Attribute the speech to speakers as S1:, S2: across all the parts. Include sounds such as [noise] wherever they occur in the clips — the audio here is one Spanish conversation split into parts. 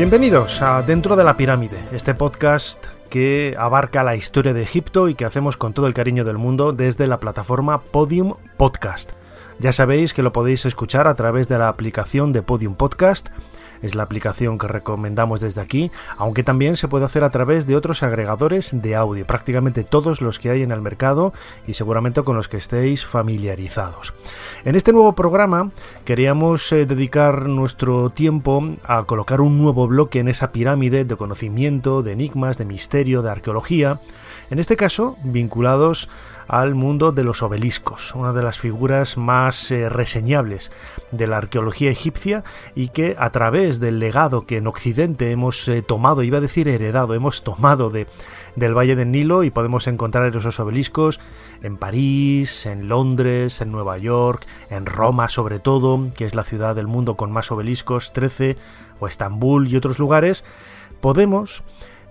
S1: Bienvenidos a Dentro de la Pirámide, este podcast que abarca la historia de Egipto y que hacemos con todo el cariño del mundo desde la plataforma Podium Podcast. Ya sabéis que lo podéis escuchar a través de la aplicación de Podium Podcast es la aplicación que recomendamos desde aquí, aunque también se puede hacer a través de otros agregadores de audio, prácticamente todos los que hay en el mercado y seguramente con los que estéis familiarizados. En este nuevo programa queríamos eh, dedicar nuestro tiempo a colocar un nuevo bloque en esa pirámide de conocimiento, de enigmas, de misterio, de arqueología, en este caso vinculados al mundo de los obeliscos, una de las figuras más eh, reseñables de la arqueología egipcia y que a través del legado que en Occidente hemos eh, tomado, iba a decir heredado, hemos tomado de, del Valle del Nilo y podemos encontrar esos obeliscos en París, en Londres, en Nueva York, en Roma sobre todo, que es la ciudad del mundo con más obeliscos, 13, o Estambul y otros lugares, podemos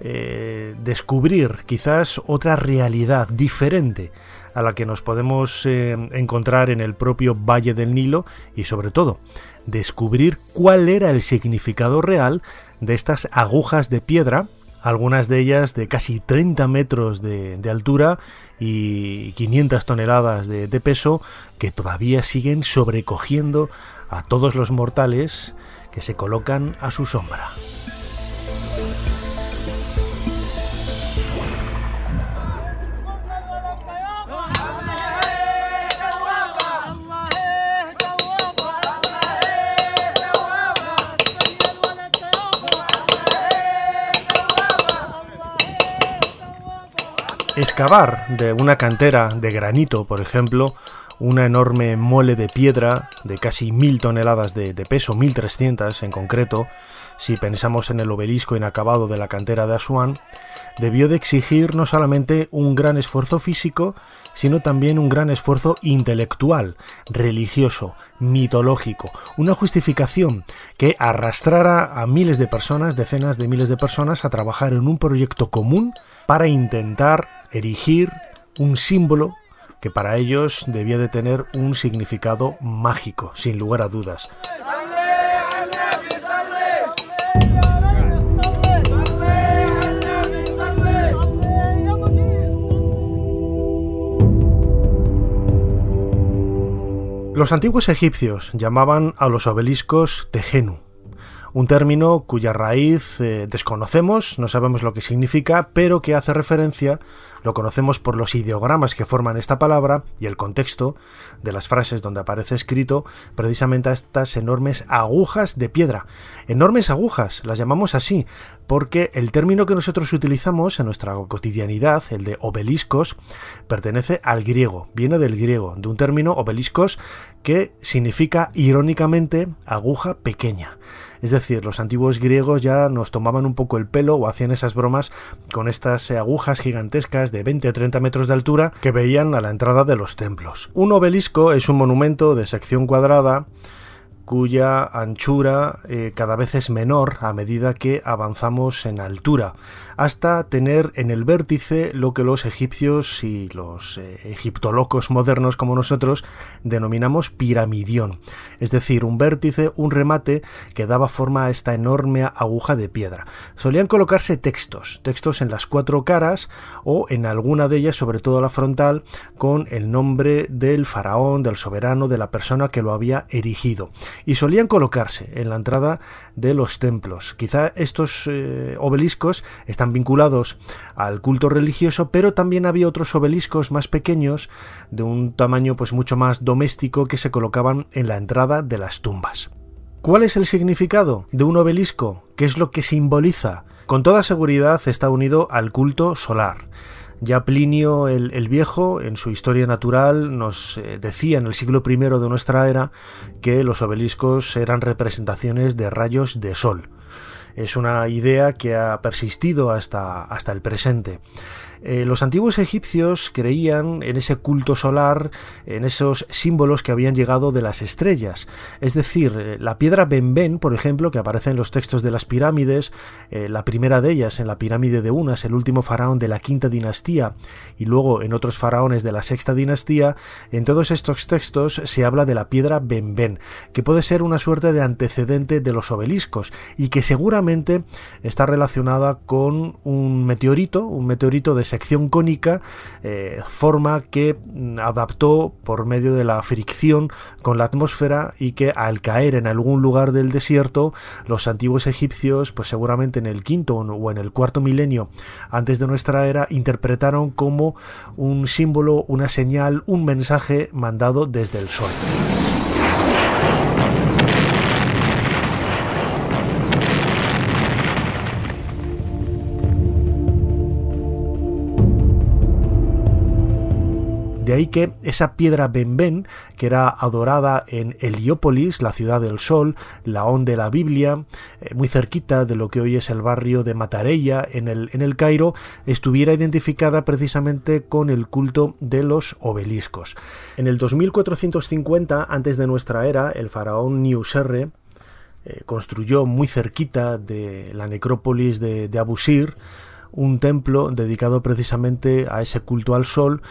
S1: eh, descubrir quizás otra realidad diferente a la que nos podemos eh, encontrar en el propio Valle del Nilo y sobre todo descubrir cuál era el significado real de estas agujas de piedra, algunas de ellas de casi 30 metros de, altura y 500 toneladas de peso, que todavía siguen sobrecogiendo a todos los mortales que se colocan a su sombra. Excavar de una cantera de granito, por ejemplo, una enorme mole de piedra de casi mil toneladas de, de peso, 1300 en concreto, si pensamos en el obelisco inacabado de la cantera de Asuán, debió de exigir no solamente un gran esfuerzo físico, sino también un gran esfuerzo intelectual, religioso, mitológico, una justificación que arrastrara a miles de personas, decenas de miles de personas, a trabajar en un proyecto común para intentar erigir un símbolo que para ellos debía de tener un significado mágico, sin lugar a dudas. Los antiguos egipcios llamaban a los obeliscos Tejenu, un término cuya raíz eh, desconocemos, no sabemos lo que significa, pero que hace referencia, lo conocemos por los ideogramas que forman esta palabra y el contexto de las frases donde aparece escrito precisamente a estas enormes agujas de piedra. Enormes agujas, las llamamos así, porque el término que nosotros utilizamos en nuestra cotidianidad, el de obeliscos, pertenece al griego, viene del griego, de un término obeliscos que significa irónicamente aguja pequeña. Es decir, los antiguos griegos ya nos tomaban un poco el pelo o hacían esas bromas con estas agujas gigantescas de 20 a 30 metros de altura que veían a la entrada de los templos. Un obelisco es un monumento de sección cuadrada cuya anchura eh, cada vez es menor a medida que avanzamos en altura, hasta tener en el vértice lo que los egipcios y los eh, egiptolocos modernos como nosotros denominamos piramidión, es decir, un vértice, un remate que daba forma a esta enorme aguja de piedra. Solían colocarse textos, textos en las cuatro caras o en alguna de ellas, sobre todo la frontal, con el nombre del faraón, del soberano, de la persona que lo había erigido y solían colocarse en la entrada de los templos. Quizá estos eh, obeliscos están vinculados al culto religioso, pero también había otros obeliscos más pequeños de un tamaño pues mucho más doméstico que se colocaban en la entrada de las tumbas. ¿Cuál es el significado de un obelisco? ¿Qué es lo que simboliza? Con toda seguridad está unido al culto solar Ya Plinio el, Viejo, en su historia natural, nos eh, decía en el siglo I de nuestra era que los obeliscos eran representaciones de rayos de sol. Es una idea que ha persistido hasta, hasta el presente. Eh, los antiguos egipcios creían en ese culto solar, en esos símbolos que habían llegado de las estrellas. Es decir, eh, la piedra Benben, por ejemplo, que aparece en los textos de las pirámides, eh, la primera de ellas en la pirámide de Unas, el último faraón de la quinta dinastía, y luego en otros faraones de la sexta dinastía, en todos estos textos se habla de la piedra Benben, que puede ser una suerte de antecedente de los obeliscos y que seguramente está relacionada con un meteorito, un meteorito de sección cónica, eh, forma que mm, adaptó por medio de la fricción con la atmósfera y que al caer en algún lugar del desierto, los antiguos egipcios, pues seguramente en el quinto o en el cuarto milenio antes de nuestra era, interpretaron como un símbolo, una señal, un mensaje mandado desde el sol. De ahí que esa piedra Benben, que era adorada en Heliópolis, la ciudad del sol, la on de la Biblia, eh, muy cerquita de lo que hoy es el barrio de Matareya en el, en el Cairo, estuviera identificada precisamente con el culto de los obeliscos. En el 2450 antes de nuestra era, el faraón Niuserre eh, construyó muy cerquita de la necrópolis de, de Abusir un templo dedicado precisamente a ese culto al sol.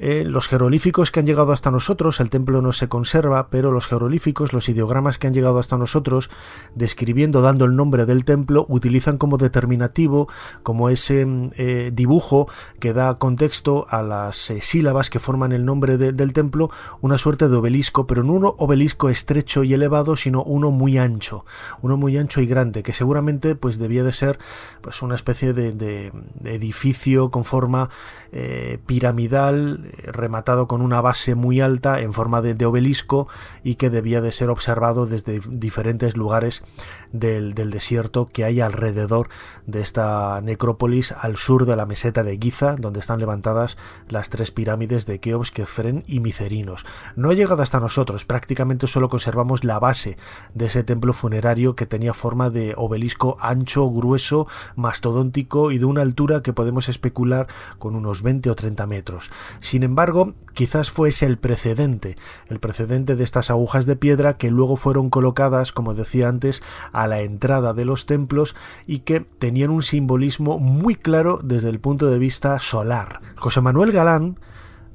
S1: Eh, los jeroglíficos que han llegado hasta nosotros, el templo no se conserva, pero los jeroglíficos, los ideogramas que han llegado hasta nosotros, describiendo, dando el nombre del templo, utilizan como determinativo, como ese mm, eh, dibujo que da contexto a las eh, sílabas que forman el nombre del templo, una suerte de obelisco, pero no un obelisco estrecho y elevado, sino uno muy ancho, uno muy ancho y grande, que seguramente pues debía de ser pues una especie de, edificio con forma piramidal rematado con una base muy alta en forma de, obelisco y que debía de ser observado desde diferentes lugares del, desierto que hay alrededor de esta necrópolis al sur de la meseta de Giza, donde están levantadas las tres pirámides de Keops, Kefren y Micerinos. No ha llegado hasta nosotros, prácticamente solo conservamos la base de ese templo funerario que tenía forma de obelisco ancho, grueso, mastodóntico y de una altura que podemos especular con unos 20 o 30 metros. Sin embargo, quizás fuese el precedente, el precedente de estas agujas de piedra que luego fueron colocadas, como decía antes, a la entrada de los templos y que tenían un simbolismo muy claro desde el punto de vista solar. José Manuel Galán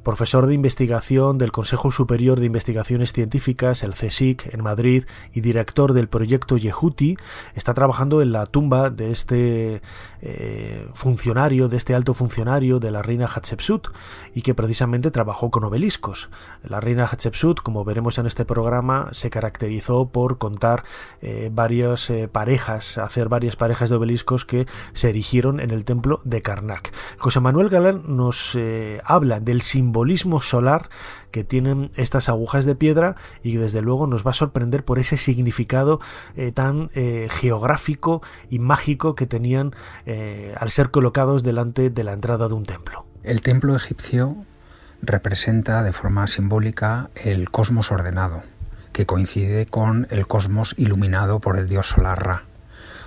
S1: profesor de investigación del Consejo Superior de Investigaciones Científicas, el CSIC, en Madrid, y director del proyecto Yehuti, está trabajando en la tumba de este eh, funcionario, de este alto funcionario de la reina Hatshepsut, y que precisamente trabajó con obeliscos. La reina Hatshepsut, como veremos en este programa, se caracterizó por contar eh, varias eh, parejas, hacer varias parejas de obeliscos que se erigieron en el templo de Karnak. José Manuel Galán nos habla del simbolismo simbolismo solar que tienen estas agujas de piedra y desde luego nos va a sorprender por ese significado eh, tan eh, geográfico y mágico que tenían eh, al ser colocados delante de la entrada de un templo.
S2: El templo egipcio representa de forma simbólica el cosmos ordenado, que coincide con el cosmos iluminado por el dios solar Ra.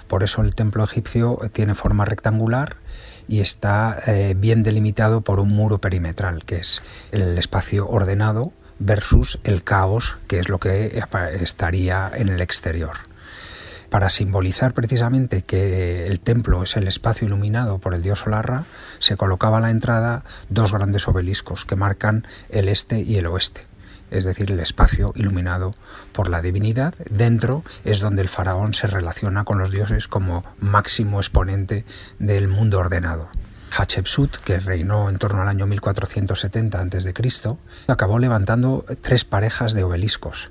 S2: Por eso el templo egipcio tiene forma rectangular y está eh, bien delimitado por un muro perimetral, que es el espacio ordenado versus el caos, que es lo que estaría en el exterior. Para simbolizar precisamente que el templo es el espacio iluminado por el dios Solarra, se colocaba a la entrada dos grandes obeliscos que marcan el este y el oeste es decir, el espacio iluminado por la divinidad. Dentro es donde el faraón se relaciona con los dioses como máximo exponente del mundo ordenado. Hatshepsut, que reinó en torno al año 1470 a.C., acabó levantando tres parejas de obeliscos.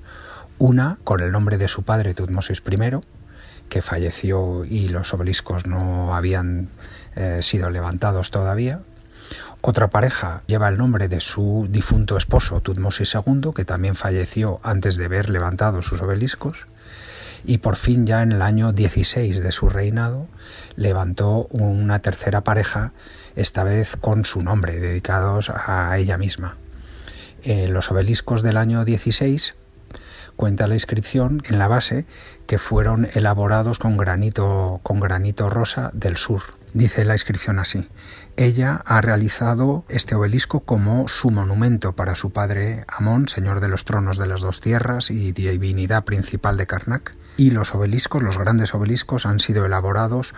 S2: Una con el nombre de su padre Tutmosis I, que falleció y los obeliscos no habían eh, sido levantados todavía, otra pareja lleva el nombre de su difunto esposo Tutmosis II, que también falleció antes de ver levantado sus obeliscos. Y por fin ya en el año 16 de su reinado levantó una tercera pareja esta vez con su nombre, dedicados a ella misma. Eh, los obeliscos del año 16 cuenta la inscripción en la base que fueron elaborados con granito, con granito rosa del sur. Dice la inscripción así. Ella ha realizado este obelisco como su monumento para su padre Amón, señor de los tronos de las dos tierras y divinidad principal de Karnak. Y los obeliscos, los grandes obeliscos, han sido elaborados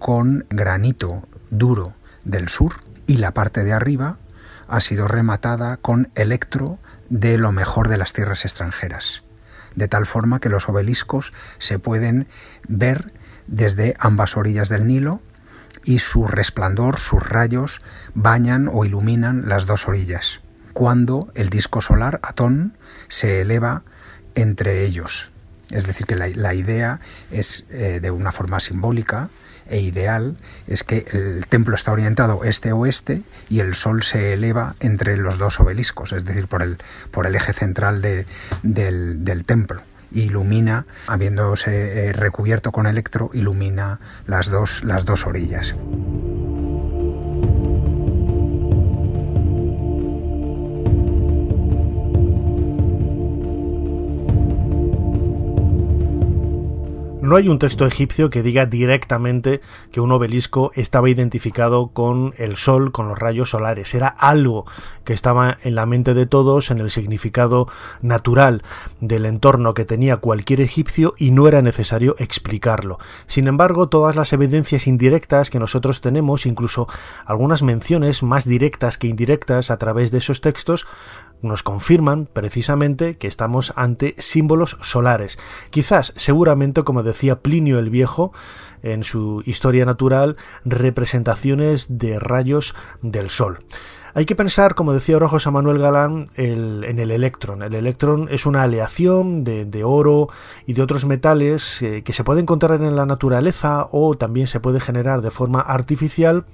S2: con granito duro del sur y la parte de arriba ha sido rematada con electro de lo mejor de las tierras extranjeras de tal forma que los obeliscos se pueden ver desde ambas orillas del Nilo y su resplandor, sus rayos, bañan o iluminan las dos orillas, cuando el disco solar, Atón, se eleva entre ellos. Es decir, que la, idea es eh, de una forma simbólica e ideal, es que el templo está orientado este-oeste y el sol se eleva entre los dos obeliscos, es decir, por el, por el eje central del, del templo ilumina, habiéndose eh, recubierto con electro, ilumina las dos, las dos orillas.
S1: No hay un texto egipcio que diga directamente que un obelisco estaba identificado con el sol, con los rayos solares. Era algo que estaba en la mente de todos, en el significado natural del entorno que tenía cualquier egipcio y no era necesario explicarlo. Sin embargo, todas las evidencias indirectas que nosotros tenemos, incluso algunas menciones más directas que indirectas a través de esos textos, nos confirman precisamente que estamos ante símbolos solares. Quizás, seguramente, como decía Plinio el Viejo, en su historia natural, representaciones de rayos del Sol. Hay que pensar, como decía ahora José Manuel Galán, en el electrón. El electrón es una aleación de, oro y de otros metales eh, que se puede encontrar en la naturaleza o también se puede generar de forma artificial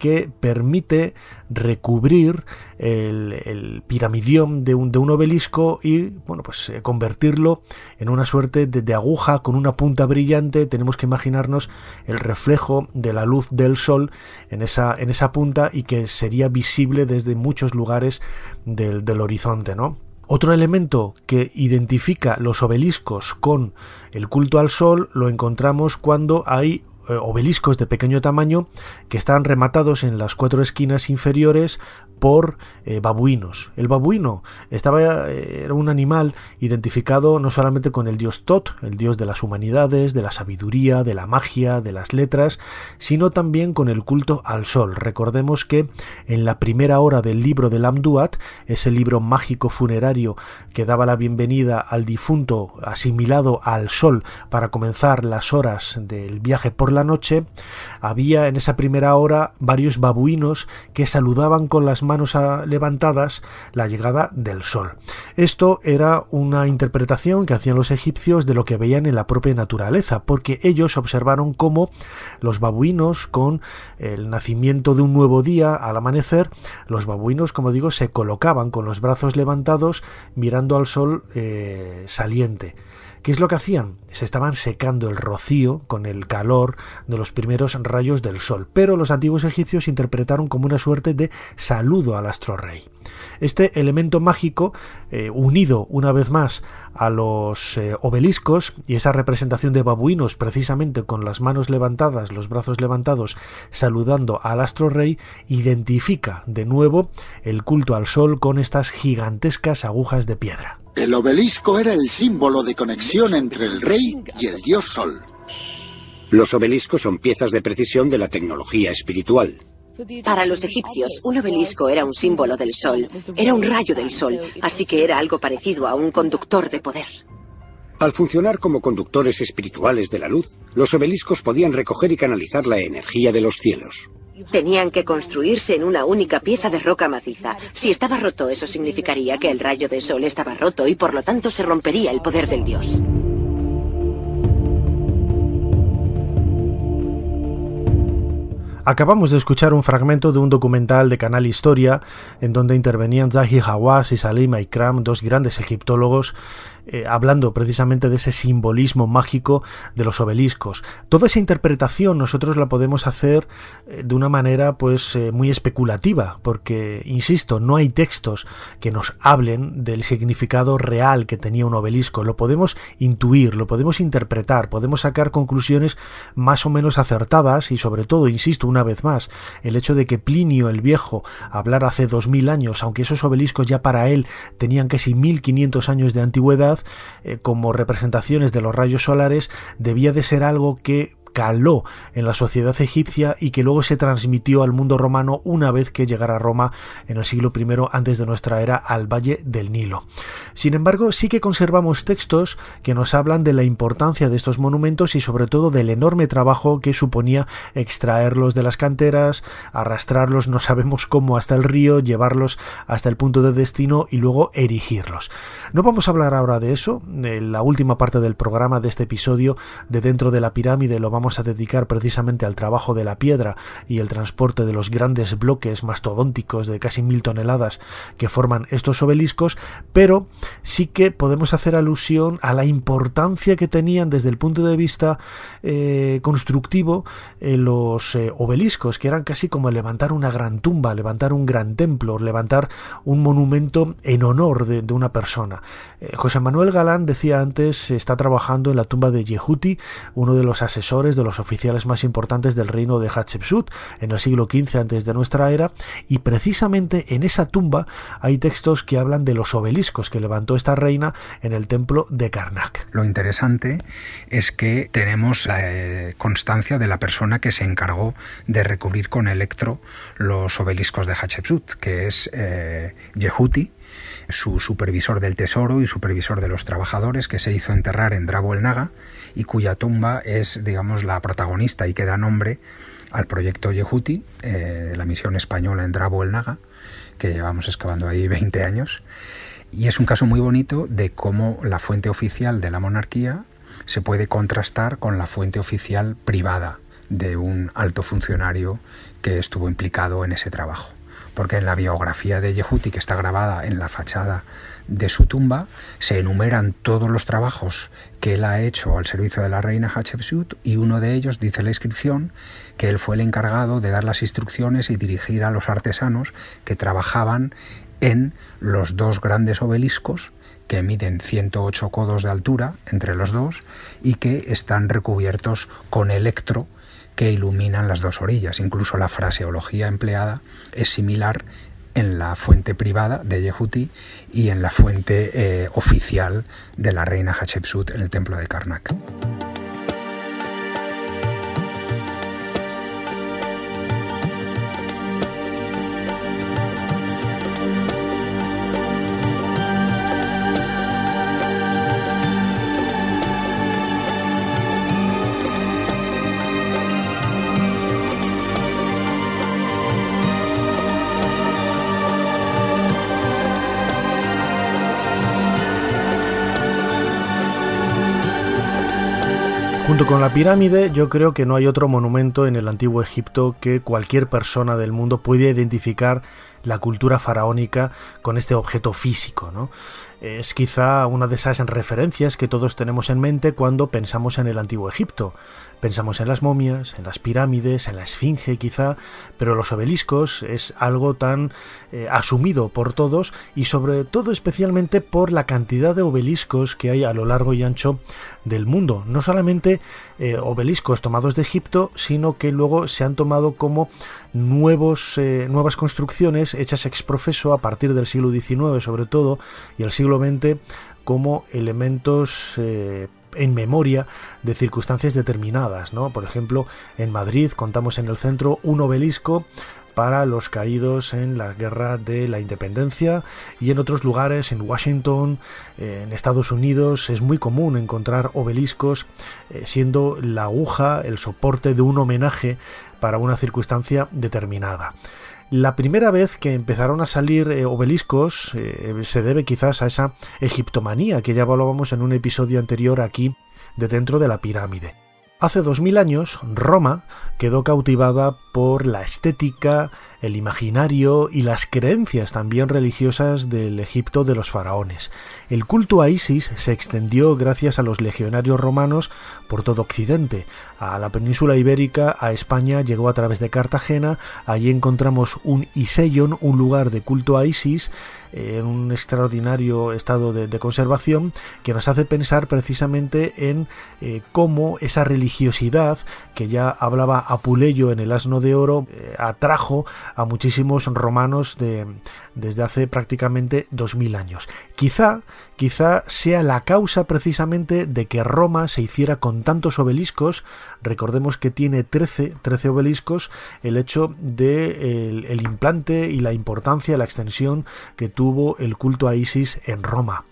S1: que permite recubrir el, piramidión de un, obelisco y bueno pues eh, convertirlo en una suerte de, aguja con una punta brillante tenemos que imaginarnos el reflejo de la luz del sol en esa, en esa punta y que sería visible desde muchos lugares del, del horizonte ¿no? Otro elemento que identifica los obeliscos con el culto al sol lo encontramos cuando hay obeliscos de pequeño tamaño que están rematados en las cuatro esquinas inferiores por eh, babuinos. El babuino estaba, eh, era un animal identificado no solamente con el dios Tot, el dios de las humanidades, de la sabiduría, de la magia, de las letras, sino también con el culto al sol. Recordemos que en la primera hora del libro del Amduat, ese libro mágico funerario que daba la bienvenida al difunto asimilado al sol para comenzar las horas del viaje por la noche, había en esa primera hora varios babuinos que saludaban con las manos levantadas la llegada del sol. Esto era una interpretación que hacían los egipcios de lo que veían en la propia naturaleza, porque ellos observaron cómo los babuinos con el nacimiento de un nuevo día al amanecer, los babuinos, como digo, se colocaban con los brazos levantados mirando al sol eh, saliente. ¿Qué es lo que hacían? Se estaban secando el rocío con el calor de los primeros rayos del sol, pero los antiguos egipcios interpretaron como una suerte de saludo al astro rey. Este elemento mágico, eh, unido una vez más a los eh, obeliscos y esa representación de babuinos precisamente con las manos levantadas, los brazos levantados, saludando al astro rey, identifica de nuevo el culto al sol con estas gigantescas agujas de piedra.
S3: El obelisco era el símbolo de conexión entre el rey y el dios Sol.
S4: Los obeliscos son piezas de precisión de la tecnología espiritual.
S5: Para los egipcios, un obelisco era un símbolo del sol, era un rayo del sol, así que era algo parecido a un conductor de poder.
S4: Al funcionar como conductores espirituales de la luz, los obeliscos podían recoger y canalizar la energía de los cielos.
S5: Tenían que construirse en una única pieza de roca maciza. Si estaba roto, eso significaría que el rayo de sol estaba roto y por lo tanto se rompería el poder del dios.
S1: Acabamos de escuchar un fragmento de un documental de Canal Historia en donde intervenían Zahi Hawass y Salim Ikram, dos grandes egiptólogos eh, hablando precisamente de ese simbolismo mágico de los obeliscos. Toda esa interpretación nosotros la podemos hacer eh, de una manera pues eh, muy especulativa, porque insisto, no hay textos que nos hablen del significado real que tenía un obelisco. Lo podemos intuir, lo podemos interpretar, podemos sacar conclusiones más o menos acertadas y sobre todo, insisto una vez más, el hecho de que Plinio el Viejo hablara hace dos mil años, aunque esos obeliscos ya para él tenían casi 1500 años de antigüedad, eh, como representaciones de los rayos solares, debía de ser algo que caló en la sociedad egipcia y que luego se transmitió al mundo romano una vez que llegara a Roma en el siglo I antes de nuestra era al Valle del Nilo. Sin embargo, sí que conservamos textos que nos hablan de la importancia de estos monumentos y sobre todo del enorme trabajo que suponía extraerlos de las canteras, arrastrarlos no sabemos cómo hasta el río, llevarlos hasta el punto de destino y luego erigirlos. No vamos a hablar ahora de eso, en la última parte del programa de este episodio de dentro de la pirámide lo vamos a dedicar precisamente al trabajo de la piedra y el transporte de los grandes bloques mastodónticos de casi mil toneladas que forman estos obeliscos, pero sí que podemos hacer alusión a la importancia que tenían desde el punto de vista eh, constructivo eh, los eh, obeliscos, que eran casi como levantar una gran tumba, levantar un gran templo, levantar un monumento en honor de, de una persona. José Manuel Galán decía antes, está trabajando en la tumba de Yehuti, uno de los asesores de los oficiales más importantes del reino de Hatshepsut en el siglo XV antes de nuestra era y precisamente en esa tumba hay textos que hablan de los obeliscos que levantó esta reina en el templo de Karnak.
S2: Lo interesante es que tenemos la eh, constancia de la persona que se encargó de recubrir con electro los obeliscos de Hatshepsut, que es eh, Yehuti, su supervisor del tesoro y supervisor de los trabajadores, que se hizo enterrar en Drabo el Naga y cuya tumba es, digamos, la protagonista y que da nombre al proyecto Yehuti, eh, la misión española en Drabo el Naga, que llevamos excavando ahí [laughs] 20 años. Y es un caso muy bonito de cómo la fuente oficial de la monarquía se puede contrastar con la fuente oficial privada de un alto funcionario que estuvo implicado en ese trabajo porque en la biografía de Yehuti, que está grabada en la fachada de su tumba, se enumeran todos los trabajos que él ha hecho al servicio de la reina Hatshepsut y uno de ellos dice la inscripción que él fue el encargado de dar las instrucciones y dirigir a los artesanos que trabajaban en los dos grandes obeliscos que miden 108 codos de altura entre los dos y que están recubiertos con electro que iluminan las dos orillas. Incluso la fraseología empleada es similar en la fuente privada de Yehuti y en la fuente eh, oficial de la reina Hatshepsut en el templo de Karnak.
S1: Con la pirámide, yo creo que no hay otro monumento en el antiguo Egipto que cualquier persona del mundo pueda identificar la cultura faraónica con este objeto físico. ¿no? Es quizá una de esas referencias que todos tenemos en mente cuando pensamos en el antiguo Egipto. Pensamos en las momias, en las pirámides, en la esfinge quizá, pero los obeliscos es algo tan eh, asumido por todos y sobre todo especialmente por la cantidad de obeliscos que hay a lo largo y ancho del mundo. No solamente eh, obeliscos tomados de Egipto, sino que luego se han tomado como nuevos, eh, nuevas construcciones hechas ex profeso a partir del siglo XIX sobre todo y el siglo XX como elementos en memoria de circunstancias determinadas, ¿no? Por ejemplo, en Madrid contamos en el centro un obelisco para los caídos en la guerra de la independencia y en otros lugares, en Washington, en Estados Unidos, es muy común encontrar obeliscos eh, siendo la aguja el soporte de un homenaje para una circunstancia determinada. La primera vez que empezaron a salir eh, obeliscos eh, se debe quizás a esa egiptomanía que ya hablábamos en un episodio anterior aquí de dentro de la pirámide. Hace dos mil años, Roma quedó cautivada por la estética, el imaginario y las creencias también religiosas del Egipto de los faraones. El culto a Isis se extendió gracias a los legionarios romanos por todo Occidente. A la península ibérica, a España, llegó a través de Cartagena. Allí encontramos un Iseion, un lugar de culto a Isis, en un extraordinario estado de, conservación que nos hace pensar precisamente en eh, cómo esa religiosidad que ya hablaba Apuleyo en el Asno de Oro eh, atrajo a muchísimos romanos de, desde hace prácticamente 2000 años. Quizá, quizá sea la causa precisamente de que Roma se hiciera con tantos obeliscos, recordemos que tiene 13, 13 obeliscos, el hecho de el, implante y la importancia, la extensión que tuvo el culto a Isis en Roma.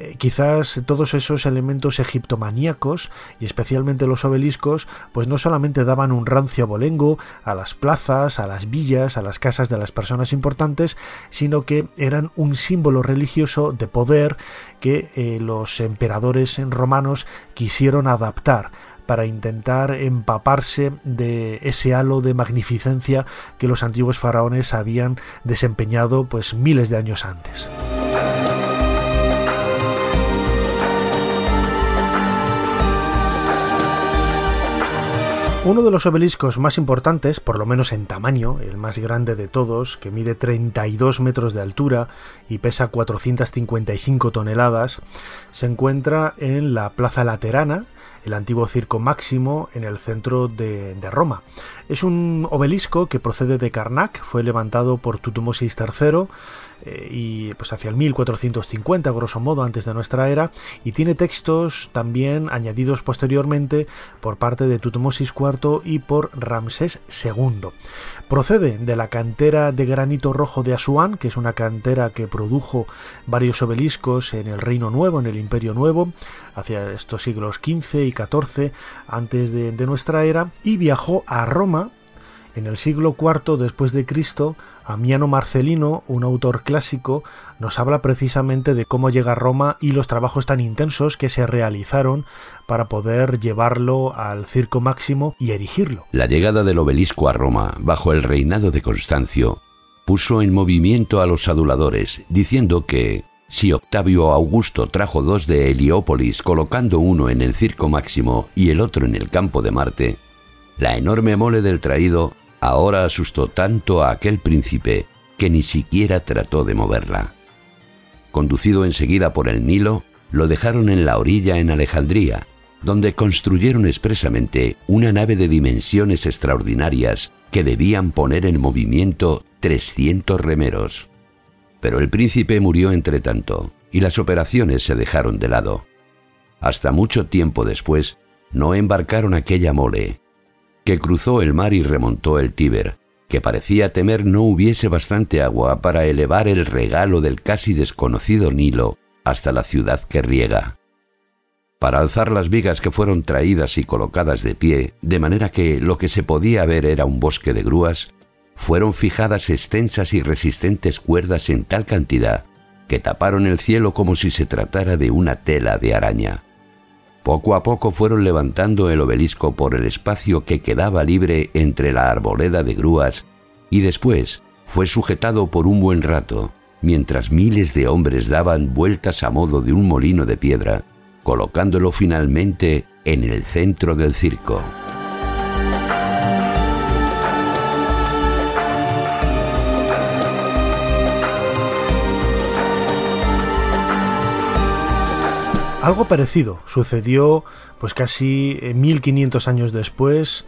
S1: Eh, quizás todos esos elementos egiptomaníacos y especialmente los obeliscos, pues no solamente daban un rancio abolengo a las plazas, a las villas, a las casas de las personas importantes, sino que eran un símbolo religioso de poder que eh, los emperadores romanos quisieron adaptar para intentar empaparse de ese halo de magnificencia que los antiguos faraones habían desempeñado pues miles de años antes. Uno de los obeliscos más importantes, por lo menos en tamaño, el más grande de todos, que mide 32 metros de altura y pesa 455 toneladas, se encuentra en la Plaza Laterana, el antiguo Circo Máximo en el centro de, Roma. Es un obelisco que procede de Karnak, fue levantado por Tutmosis III eh, y pues hacia el 1450 grosso modo antes de nuestra era y tiene textos también añadidos posteriormente por parte de Tutmosis IV y por Ramsés II. Procede de la cantera de granito rojo de Asuán, que es una cantera que produjo varios obeliscos en el Reino Nuevo, en el Imperio Nuevo, hacia estos siglos XV y XIV antes de, de nuestra era, y viajó a Roma en el siglo IV después de Cristo, Amiano Marcelino, un autor clásico, nos habla precisamente de cómo llega Roma y los trabajos tan intensos que se realizaron para poder llevarlo al circo máximo y erigirlo.
S6: La llegada del obelisco a Roma bajo el reinado de Constancio puso en movimiento a los aduladores, diciendo que si Octavio Augusto trajo dos de Heliópolis colocando uno en el circo máximo y el otro en el campo de Marte, la enorme mole del traído ahora asustó tanto a aquel príncipe que ni siquiera trató de moverla. Conducido enseguida por el Nilo, lo dejaron en la orilla en Alejandría, donde construyeron expresamente una nave de dimensiones extraordinarias que debían poner en movimiento 300 remeros. Pero el príncipe murió entre tanto, y las operaciones se dejaron de lado. Hasta mucho tiempo después, no embarcaron aquella mole, que cruzó el mar y remontó el Tíber, que parecía temer no hubiese bastante agua para elevar el regalo del casi desconocido Nilo hasta la ciudad que riega. Para alzar las vigas que fueron traídas y colocadas de pie, de manera que lo que se podía ver era un bosque de grúas, fueron fijadas extensas y resistentes cuerdas en tal cantidad que taparon el cielo como si se tratara de una tela de araña. Poco a poco fueron levantando el obelisco por el espacio que quedaba libre entre la arboleda de grúas y después fue sujetado por un buen rato, mientras miles de hombres daban vueltas a modo de un molino de piedra, colocándolo finalmente en el centro del circo.
S1: Algo parecido sucedió pues casi 1500 eh, años después,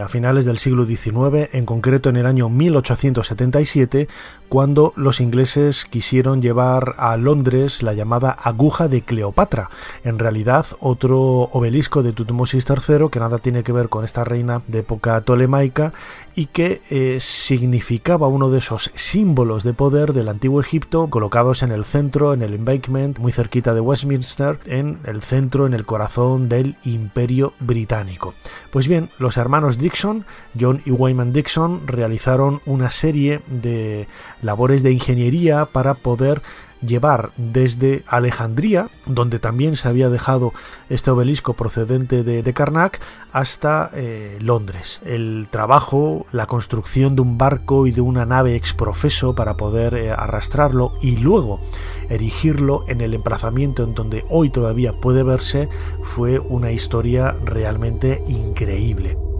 S1: a finales del siglo XIX, en concreto en el año 1877, cuando los ingleses quisieron llevar a Londres la llamada aguja de Cleopatra, en realidad otro obelisco de Tutmosis III que nada tiene que ver con esta reina de época tolemaica y que eh, significaba uno de esos símbolos de poder del antiguo Egipto colocados en el centro, en el embankment, muy cerquita de Westminster, en el centro, en el corazón del imperio británico. Pues bien, los hermanos Dixon, John y Wyman Dixon, realizaron una serie de labores de ingeniería para poder llevar desde Alejandría, donde también se había dejado este obelisco procedente de, Karnak, hasta eh, Londres. El trabajo, la construcción de un barco y de una nave exprofeso para poder eh, arrastrarlo y luego erigirlo en el emplazamiento en donde hoy todavía puede verse fue una historia realmente increíble.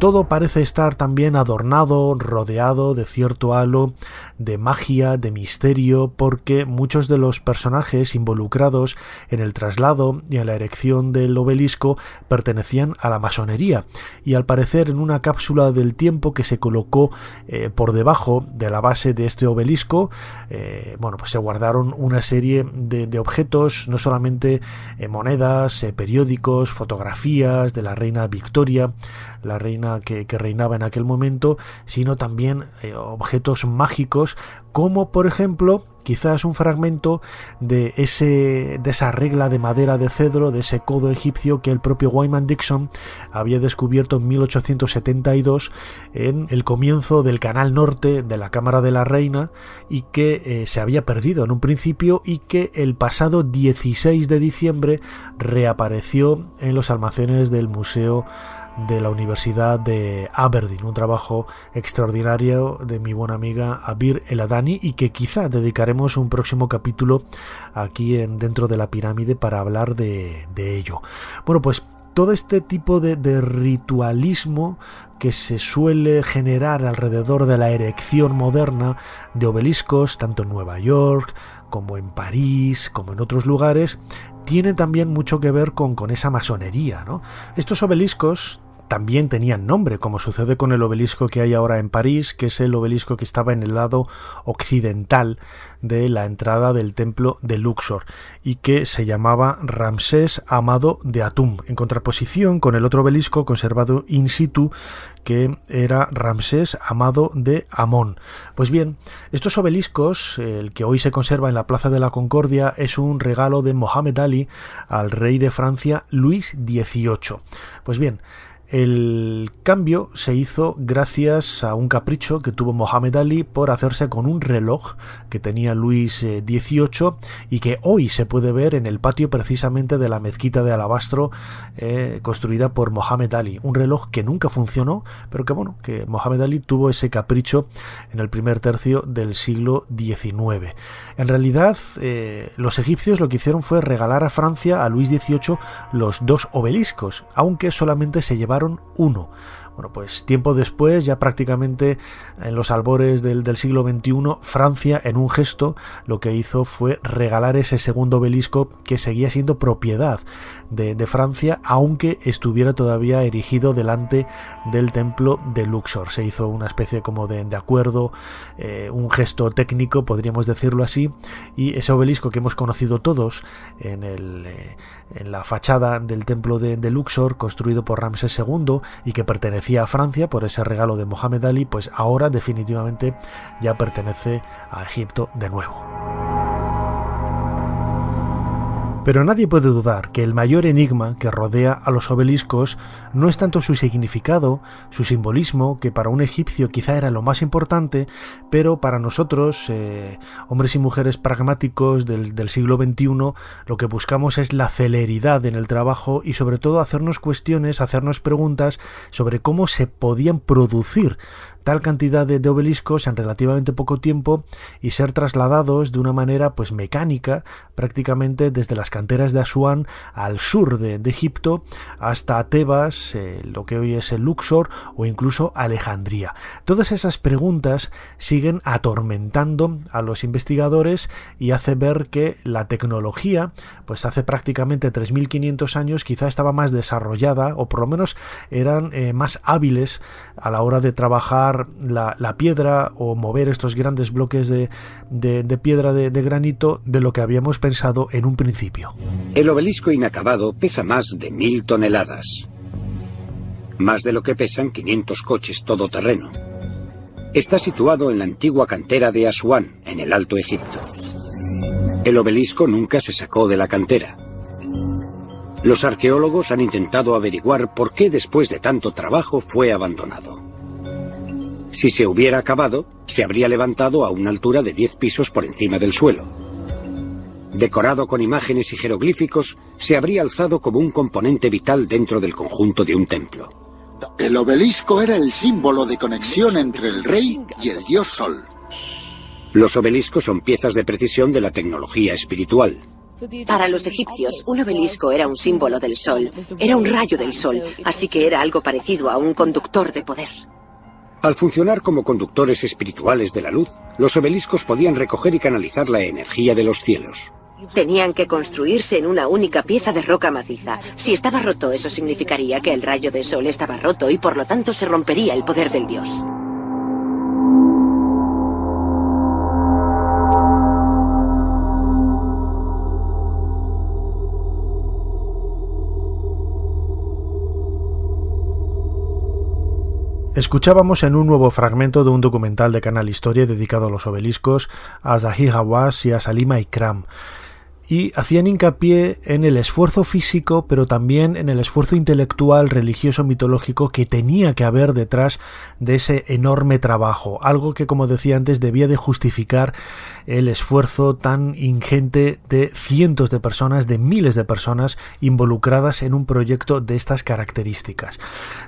S1: Todo parece estar también adornado, rodeado de cierto halo de magia, de misterio, porque muchos de los personajes involucrados en el traslado y en la erección del obelisco pertenecían a la masonería y al parecer en una cápsula del tiempo que se colocó eh, por debajo de la base de este obelisco, eh, bueno, pues se guardaron una serie de, objetos, no solamente eh, monedas, periódicos, fotografías de la reina Victoria, la reina que, reinaba en aquel momento, sino también eh, objetos mágicos como por ejemplo quizás un fragmento de, ese, de esa regla de madera de cedro, de ese codo egipcio que el propio Wyman Dixon había descubierto en 1872 en el comienzo del canal norte de la Cámara de la Reina y que eh, se había perdido en un principio y que el pasado 16 de diciembre reapareció en los almacenes del Museo de la Universidad de Aberdeen, un trabajo extraordinario de mi buena amiga Abir Eladani y que quizá dedicaremos un próximo capítulo aquí en, dentro de la pirámide para hablar de, ello. Bueno, pues todo este tipo de, de, ritualismo que se suele generar alrededor de la erección moderna de obeliscos, tanto en Nueva York como en París, como en otros lugares, tiene también mucho que ver con, con esa masonería. ¿no? Estos obeliscos también tenían nombre, como sucede con el obelisco que hay ahora en París, que es el obelisco que estaba en el lado occidental de la entrada del templo de Luxor y que se llamaba Ramsés Amado de Atum, en contraposición con el otro obelisco conservado in situ que era Ramsés Amado de Amón. Pues bien, estos obeliscos, el que hoy se conserva en la Plaza de la Concordia, es un regalo de Mohamed Ali al rey de Francia Luis XVIII. Pues bien, el cambio se hizo gracias a un capricho que tuvo Mohamed Ali por hacerse con un reloj que tenía Luis XVIII eh, y que hoy se puede ver en el patio precisamente de la mezquita de alabastro eh, construida por Mohamed Ali. Un reloj que nunca funcionó, pero que bueno, que Mohamed Ali tuvo ese capricho en el primer tercio del siglo XIX. En realidad, eh, los egipcios lo que hicieron fue regalar a Francia, a Luis XVIII, los dos obeliscos, aunque solamente se llevaron uno. Bueno, pues tiempo después, ya prácticamente en los albores del, siglo XXI, Francia, en un gesto, lo que hizo fue regalar ese segundo obelisco que seguía siendo propiedad de, Francia, aunque estuviera todavía erigido delante del templo de Luxor. Se hizo una especie como de, acuerdo, eh, un gesto técnico, podríamos decirlo así, y ese obelisco que hemos conocido todos en, eh, la fachada del templo de, de Luxor, construido por Ramsés II y que pertenecía a Francia por ese regalo de Mohamed Ali, pues ahora definitivamente ya pertenece a Egipto de nuevo. Pero nadie puede dudar que el mayor enigma que rodea a los obeliscos no es tanto su significado, su simbolismo, que para un egipcio quizá era lo más importante, pero para nosotros, eh, hombres y mujeres pragmáticos del, del siglo XXI, lo que buscamos es la celeridad en el trabajo y sobre todo hacernos cuestiones, hacernos preguntas sobre cómo se podían producir tal cantidad de, obeliscos en relativamente poco tiempo y ser trasladados de una manera pues mecánica prácticamente desde las canteras de Asuán al sur de, Egipto hasta Tebas, eh, lo que hoy es el Luxor o incluso Alejandría. Todas esas preguntas siguen atormentando a los investigadores y hace ver que la tecnología pues hace prácticamente 3500 años quizá estaba más desarrollada o por lo menos eran eh, más hábiles a la hora de trabajar la, piedra o mover estos grandes bloques de, piedra de, de, granito de lo que habíamos pensado en un principio.
S4: El obelisco inacabado pesa más de mil toneladas. Más de lo que pesan 500 coches todoterreno. está situado en la antigua cantera de Asuán, en el Alto Egipto. El obelisco nunca se sacó de la cantera. Los arqueólogos han intentado averiguar por qué después de tanto trabajo fue abandonado. Si se hubiera acabado, se habría levantado a una altura de 10 pisos por encima del suelo. Decorado con imágenes y jeroglíficos, se habría alzado como un componente vital dentro del conjunto de un templo.
S3: El obelisco era el símbolo de conexión entre el rey y el dios Sol.
S4: Los obeliscos son piezas de precisión de la tecnología espiritual.
S5: Para los egipcios, un obelisco era un símbolo del sol, era un rayo del sol, así que era algo parecido a un conductor de poder.
S4: Al funcionar como conductores espirituales de la luz, los obeliscos podían recoger y canalizar la energía de los cielos.
S5: Tenían que construirse en una única pieza de roca maciza. Si estaba roto, eso significaría que el rayo de sol estaba roto y por lo tanto se rompería el poder del dios.
S1: Escuchábamos en un nuevo fragmento de un documental de Canal Historia dedicado a los obeliscos a Zahi Hawass y a Salima Ikram y hacían hincapié en el esfuerzo físico, pero también en el esfuerzo intelectual, religioso, mitológico que tenía que haber detrás de ese enorme trabajo, algo que, como decía antes, debía de justificar el esfuerzo tan ingente de cientos de personas, de miles de personas involucradas en un proyecto de estas características.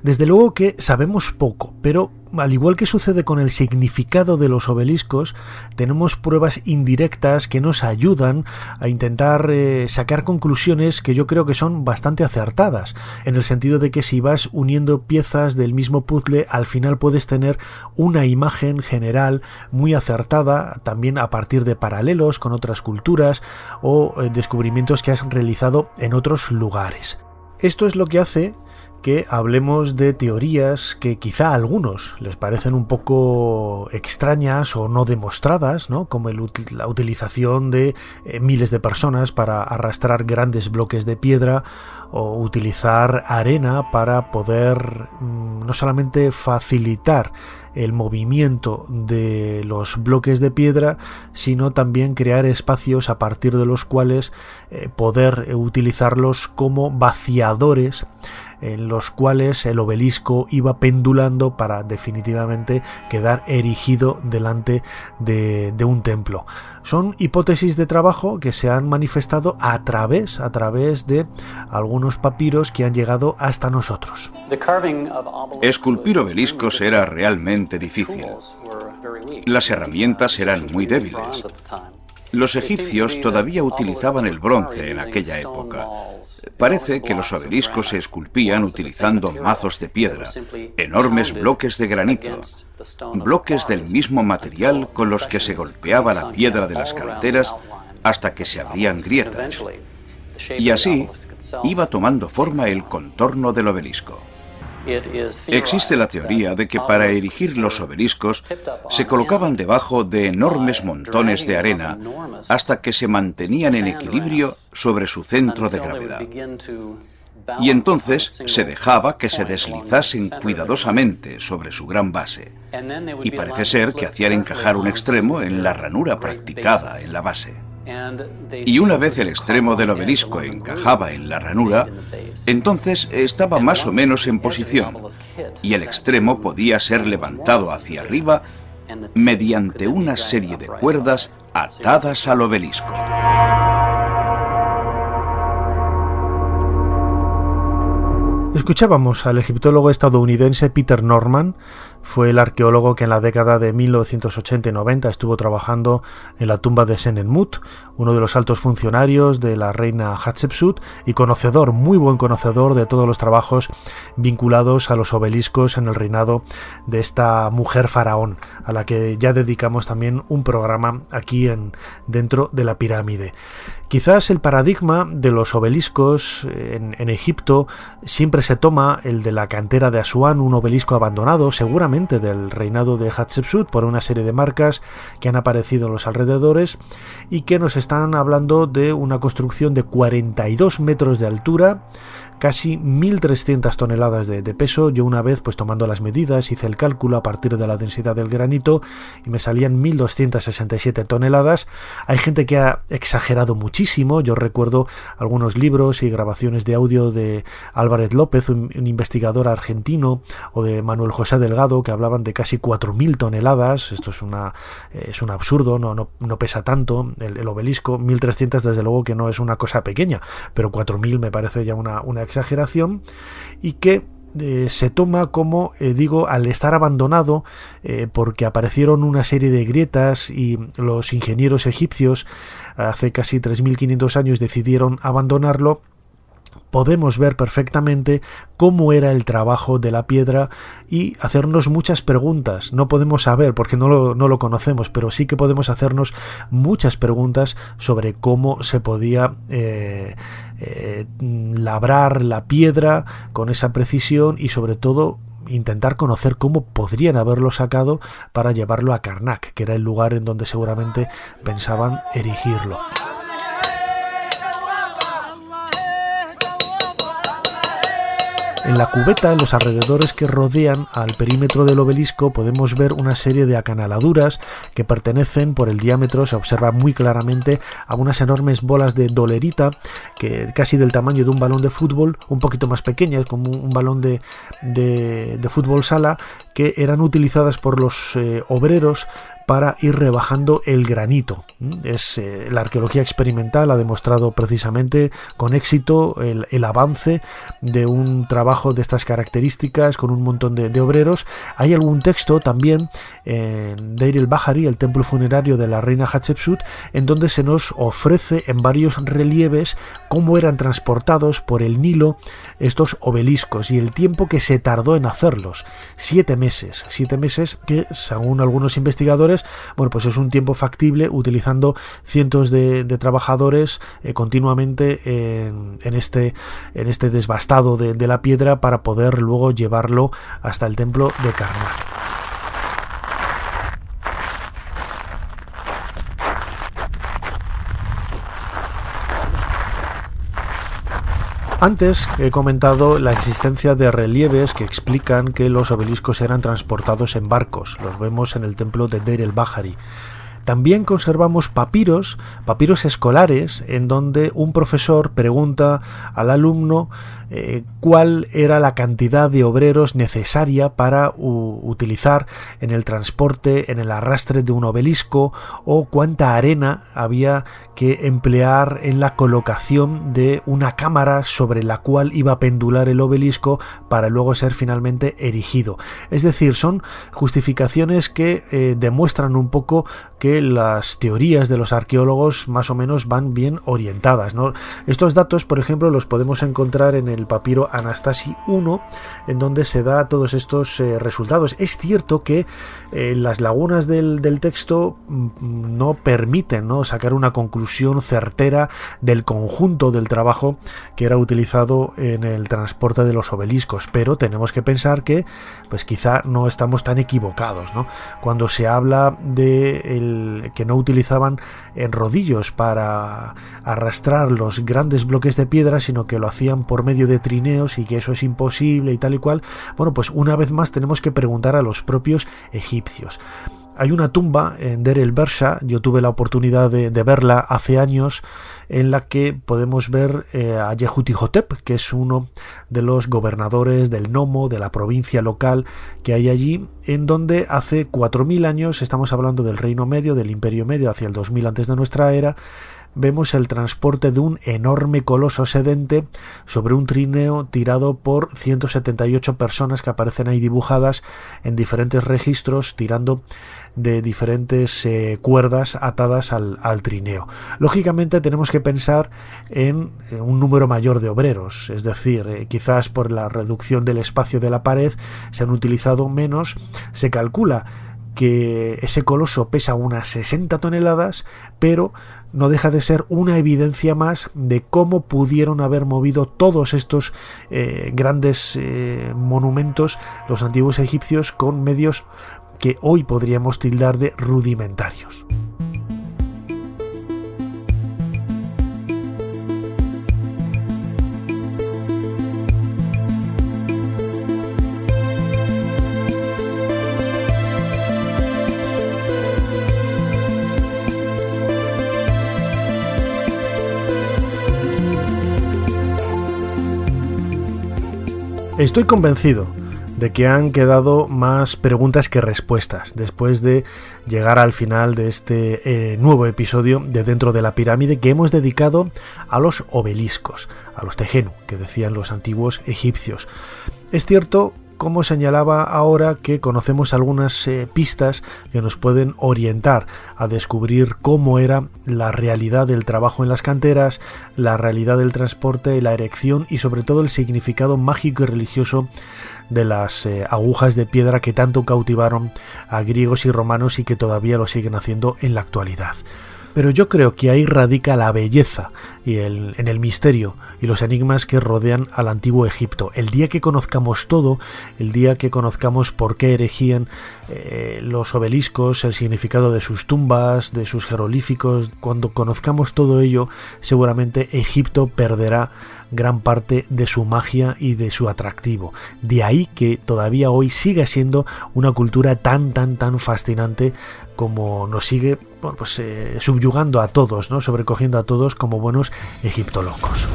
S1: Desde luego que sabemos poco, pero al igual que sucede con el significado de los obeliscos, tenemos pruebas indirectas que nos ayudan a intentar eh, sacar conclusiones que yo creo que son bastante acertadas, en el sentido de que si vas uniendo piezas del mismo puzzle, al final puedes tener una imagen general muy acertada, también a partir de paralelos con otras culturas o eh, descubrimientos que has realizado en otros lugares. Esto es lo que hace que hablemos de teorías que quizá a algunos les parecen un poco extrañas o no demostradas, ¿no? como la utilización de eh, miles de personas para arrastrar grandes bloques de piedra o utilizar arena para poder mm, no solamente facilitar el movimiento de los bloques de piedra, sino también crear espacios a partir de los cuales eh, poder utilizarlos como vaciadores en los cuales el obelisco iba pendulando para definitivamente quedar erigido delante de, un templo. Son hipótesis de trabajo que se han manifestado a través, a través de algunos papiros que han llegado hasta nosotros.
S7: Esculpir obeliscos era realmente difícil. Las herramientas eran muy débiles. Los egipcios todavía utilizaban el bronce en aquella época. Parece que los obeliscos se esculpían utilizando mazos de piedra, enormes bloques de granito, bloques del mismo material con los que se golpeaba la piedra de las canteras hasta que se abrían grietas. Y así iba tomando forma el contorno del obelisco. Existe la teoría de que para erigir los obeliscos se colocaban debajo de enormes montones de arena hasta que se mantenían en equilibrio sobre su centro de gravedad. Y entonces se dejaba que se deslizasen cuidadosamente sobre su gran base. Y parece ser que hacían encajar un extremo en la ranura practicada en la base. Y una vez el extremo del obelisco encajaba en la ranura, entonces estaba más o menos en posición y el extremo podía ser levantado hacia arriba mediante una serie de cuerdas atadas al obelisco.
S1: Escuchábamos al egiptólogo estadounidense Peter Norman fue el arqueólogo que en la década de 1980 y 90 estuvo trabajando en la tumba de Senenmut, uno de los altos funcionarios de la reina Hatshepsut y conocedor, muy buen conocedor de todos los trabajos vinculados a los obeliscos en el reinado de esta mujer faraón, a la que ya dedicamos también un programa aquí en dentro de la pirámide. Quizás el paradigma de los obeliscos en, en Egipto siempre se toma el de la cantera de Asuán, un obelisco abandonado, seguramente del reinado de Hatshepsut por una serie de marcas que han aparecido en los alrededores y que nos están hablando de una construcción de 42 metros de altura casi 1.300 toneladas de, peso. Yo una vez, pues tomando las medidas, hice el cálculo a partir de la densidad del granito y me salían 1.267 toneladas. Hay gente que ha exagerado muchísimo. Yo recuerdo algunos libros y grabaciones de audio de Álvarez López, un, investigador argentino, o de Manuel José Delgado, que hablaban de casi 4.000 toneladas. Esto es, una, es un absurdo, no, no, pesa tanto el, el, obelisco. 1.300 desde luego que no es una cosa pequeña, pero 4.000 me parece ya una, una exageración y que eh, se toma como, eh, digo, al estar abandonado, eh, porque aparecieron una serie de grietas y los ingenieros egipcios hace casi 3.500 años decidieron abandonarlo, podemos ver perfectamente cómo era el trabajo de la piedra y hacernos muchas preguntas. No podemos saber porque no lo, no lo conocemos, pero sí que podemos hacernos muchas preguntas sobre cómo se podía eh, eh, labrar la piedra con esa precisión y sobre todo intentar conocer cómo podrían haberlo sacado para llevarlo a Karnak, que era el lugar en donde seguramente pensaban erigirlo. En la cubeta, en los alrededores que rodean al perímetro del obelisco, podemos ver una serie de acanaladuras que pertenecen por el diámetro, se observa muy claramente, a unas enormes bolas de dolerita, que casi del tamaño de un balón de fútbol, un poquito más pequeñas, como un balón de, de, fútbol sala, que eran utilizadas por los eh, obreros para ir rebajando el granito. Es, eh, la arqueología experimental ha demostrado precisamente con éxito el, avance de un trabajo de estas características con un montón de, obreros. Hay algún texto también en Deir el Bahari, el templo funerario de la reina Hatshepsut, en donde se nos ofrece en varios relieves cómo eran transportados por el Nilo estos obeliscos y el tiempo que se tardó en hacerlos. Siete meses. Siete meses que, según algunos investigadores, bueno, pues es un tiempo factible utilizando cientos de, trabajadores eh, continuamente en, este, en este desbastado de, de la piedra para poder luego llevarlo hasta el templo de Karnak. Antes he comentado la existencia de relieves que explican que los obeliscos eran transportados en barcos. Los vemos en el templo de Deir el Bahari. También conservamos papiros, papiros escolares, en donde un profesor pregunta al alumno eh, cuál era la cantidad de obreros necesaria para utilizar en el transporte, en el arrastre de un obelisco o cuánta arena había que emplear en la colocación de una cámara sobre la cual iba a pendular el obelisco para luego ser finalmente erigido. Es decir, son justificaciones que eh, demuestran un poco que las teorías de los arqueólogos más o menos van bien orientadas. Estos datos, por ejemplo, los podemos encontrar en el papiro Anastasi I, en donde se da todos estos eh, resultados. Es cierto que eh, las lagunas del, texto mm, no permiten sacar una conclusión certera del conjunto del trabajo que era utilizado en el transporte de los obeliscos, pero tenemos que pensar que pues quizá no estamos tan equivocados. Cuando se habla de que no utilizaban en rodillos para arrastrar los grandes bloques de piedra, sino que lo hacían por medio de trineos y que eso es imposible y tal y cual, bueno, pues una vez más tenemos que preguntar a los propios egipcios. Hay una tumba en Der el Bersha, yo tuve la oportunidad de, verla hace años, en la que podemos ver eh, a Yehutihotep, que es uno de los gobernadores del Nomo, de la provincia local que hay allí, en donde hace 4.000 años, estamos hablando del Reino Medio, del Imperio Medio, hacia el 2000 antes de nuestra era, vemos el transporte de un enorme coloso sedente sobre un trineo tirado por 178 personas que aparecen ahí dibujadas en diferentes registros tirando de diferentes eh, cuerdas atadas al, trineo. Lógicamente tenemos que pensar en eh, un número mayor de obreros, es decir, eh, quizás por la reducción del espacio de la pared se han utilizado menos, se calcula que ese coloso pesa unas 60 toneladas, pero no deja de ser una evidencia más de cómo pudieron haber movido todos estos eh, grandes eh, monumentos los antiguos egipcios con medios que hoy podríamos tildar de rudimentarios. Estoy convencido de que han quedado más preguntas que respuestas después de llegar al final de este eh, nuevo episodio de Dentro de la Pirámide que hemos dedicado a los obeliscos, a los tejenu, que decían los antiguos egipcios. Es cierto como señalaba ahora que conocemos algunas eh, pistas que nos pueden orientar a descubrir cómo era la realidad del trabajo en las canteras, la realidad del transporte, la erección y sobre todo el significado mágico y religioso de las eh, agujas de piedra que tanto cautivaron a griegos y romanos y que todavía lo siguen haciendo en la actualidad. Pero yo creo que ahí radica la belleza y el, en el misterio y los enigmas que rodean al antiguo Egipto. El día que conozcamos todo, el día que conozcamos por qué erigían eh, los obeliscos, el significado de sus tumbas, de sus jeroglíficos, cuando conozcamos todo ello, seguramente Egipto perderá gran parte de su magia y de su atractivo. De ahí que todavía hoy siga siendo una cultura tan, tan, tan fascinante como nos sigue pues, eh, subyugando a todos, ¿no? sobrecogiendo a todos como buenos egiptolocos.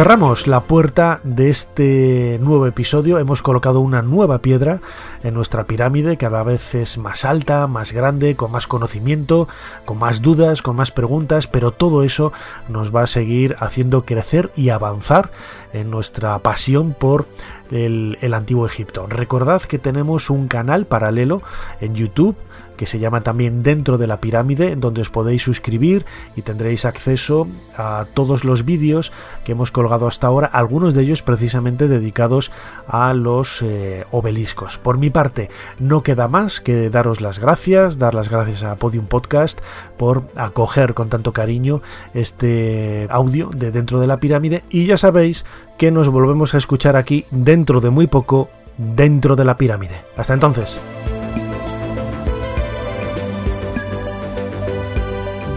S1: Cerramos la puerta de este nuevo episodio, hemos colocado una nueva piedra en nuestra pirámide, cada vez es más alta, más grande, con más conocimiento, con más dudas, con más preguntas, pero todo eso nos va a seguir haciendo crecer y avanzar en nuestra pasión por el, antiguo Egipto. Recordad que tenemos un canal paralelo en YouTube que se llama también Dentro de la Pirámide, donde os podéis suscribir y tendréis acceso a todos los vídeos que hemos colgado hasta ahora, algunos de ellos precisamente dedicados a los eh, obeliscos. Por mi parte, no queda más que daros las gracias, dar las gracias a Podium Podcast por acoger con tanto cariño este audio de Dentro de la Pirámide y ya sabéis que nos volvemos a escuchar aquí dentro de muy poco, dentro de la pirámide. Hasta entonces.